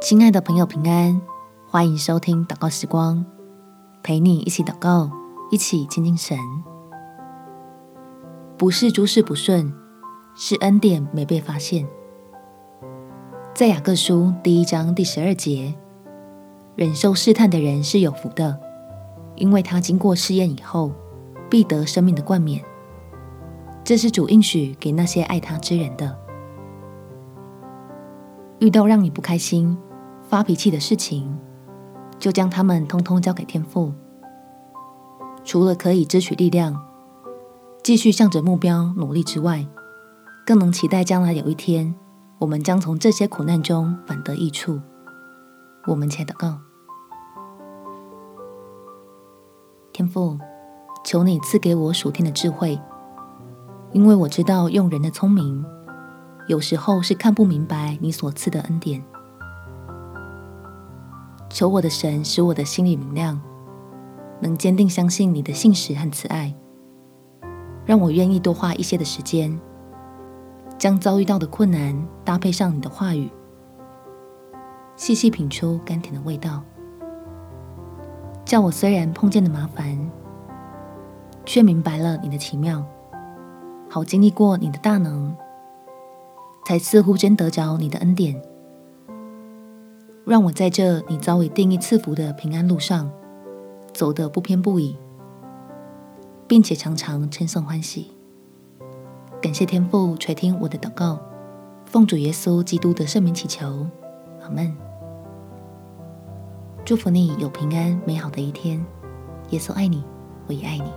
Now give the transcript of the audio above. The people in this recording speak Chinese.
亲爱的朋友，平安，欢迎收听祷告时光，陪你一起祷告，一起亲近神。不是诸事不顺，是恩典没被发现。在雅各书第一章第十二节，忍受试探的人是有福的，因为他经过试验以后，必得生命的冠冕。这是主应许给那些爱他之人的。遇到让你不开心、发脾气的事情，就将它们通通交给天父。除了可以支取力量，继续向着目标努力之外，更能期待将来有一天，我们将从这些苦难中反得益处。我们且祷告：天父，求你赐给我属天的智慧。因为我知道用人的聪明，有时候是看不明白你所赐的恩典。求我的神使我的心里明亮，能坚定相信你的信实和慈爱，让我愿意多花一些的时间，将遭遇到的困难搭配上你的话语，细细品出甘甜的味道，叫我虽然碰见的麻烦，却明白了你的奇妙。好经历过你的大能，才似乎真得着你的恩典，让我在这你早已定义赐福的平安路上，走得不偏不倚，并且常常称颂欢喜。感谢天父垂听我的祷告，奉主耶稣基督的圣名祈求，阿门。祝福你有平安美好的一天。耶稣爱你，我也爱你。